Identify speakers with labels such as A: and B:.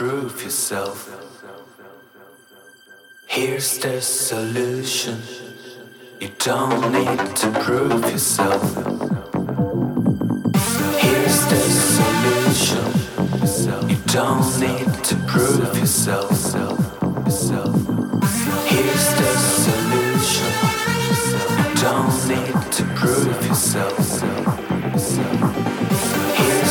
A: Prove yourself. Here's the solution. You don't need to prove yourself. Here's the solution. You don't need to prove yourself. Here's the solution. You don't need to prove yourself. Here's